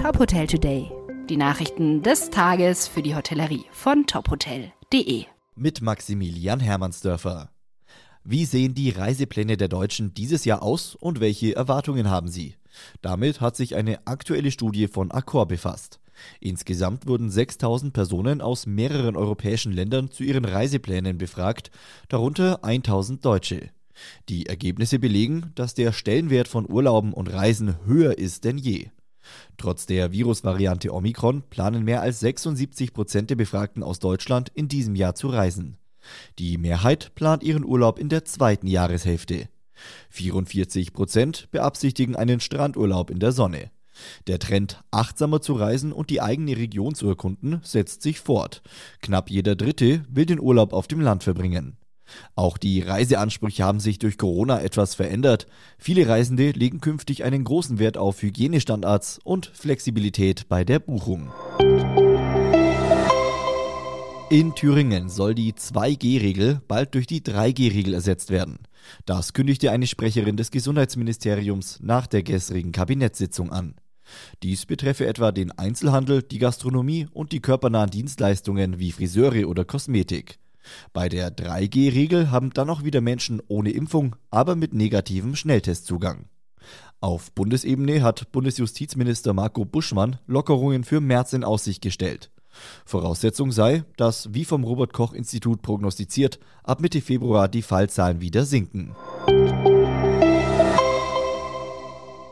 Top Hotel Today. Die Nachrichten des Tages für die Hotellerie von tophotel.de. Mit Maximilian Hermannsdörfer. Wie sehen die Reisepläne der Deutschen dieses Jahr aus und welche Erwartungen haben sie? Damit hat sich eine aktuelle Studie von Accor befasst. Insgesamt wurden 6000 Personen aus mehreren europäischen Ländern zu ihren Reiseplänen befragt, darunter 1000 Deutsche. Die Ergebnisse belegen, dass der Stellenwert von Urlauben und Reisen höher ist denn je. Trotz der Virusvariante Omikron planen mehr als 76 Prozent der Befragten aus Deutschland in diesem Jahr zu reisen. Die Mehrheit plant ihren Urlaub in der zweiten Jahreshälfte. 44 Prozent beabsichtigen einen Strandurlaub in der Sonne. Der Trend, achtsamer zu reisen und die eigene Region zu erkunden, setzt sich fort. Knapp jeder Dritte will den Urlaub auf dem Land verbringen. Auch die Reiseansprüche haben sich durch Corona etwas verändert. Viele Reisende legen künftig einen großen Wert auf Hygienestandards und Flexibilität bei der Buchung. In Thüringen soll die 2G-Regel bald durch die 3G-Regel ersetzt werden. Das kündigte eine Sprecherin des Gesundheitsministeriums nach der gestrigen Kabinettssitzung an. Dies betreffe etwa den Einzelhandel, die Gastronomie und die körpernahen Dienstleistungen wie Friseure oder Kosmetik. Bei der 3G-Regel haben dann auch wieder Menschen ohne Impfung, aber mit negativem Schnelltestzugang. Auf Bundesebene hat Bundesjustizminister Marco Buschmann Lockerungen für März in Aussicht gestellt. Voraussetzung sei, dass, wie vom Robert Koch Institut prognostiziert, ab Mitte Februar die Fallzahlen wieder sinken.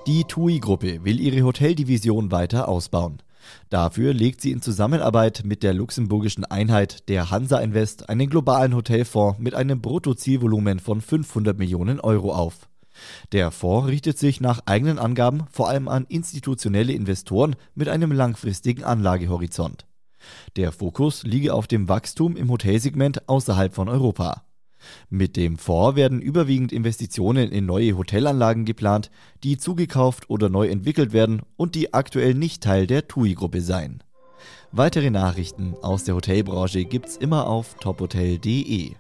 Die TUI-Gruppe will ihre Hoteldivision weiter ausbauen. Dafür legt sie in Zusammenarbeit mit der luxemburgischen Einheit der Hansa Invest einen globalen Hotelfonds mit einem Bruttozielvolumen von 500 Millionen Euro auf. Der Fonds richtet sich nach eigenen Angaben vor allem an institutionelle Investoren mit einem langfristigen Anlagehorizont. Der Fokus liege auf dem Wachstum im Hotelsegment außerhalb von Europa. Mit dem Fonds werden überwiegend Investitionen in neue Hotelanlagen geplant, die zugekauft oder neu entwickelt werden und die aktuell nicht Teil der TUI-Gruppe seien. Weitere Nachrichten aus der Hotelbranche gibt's immer auf tophotel.de.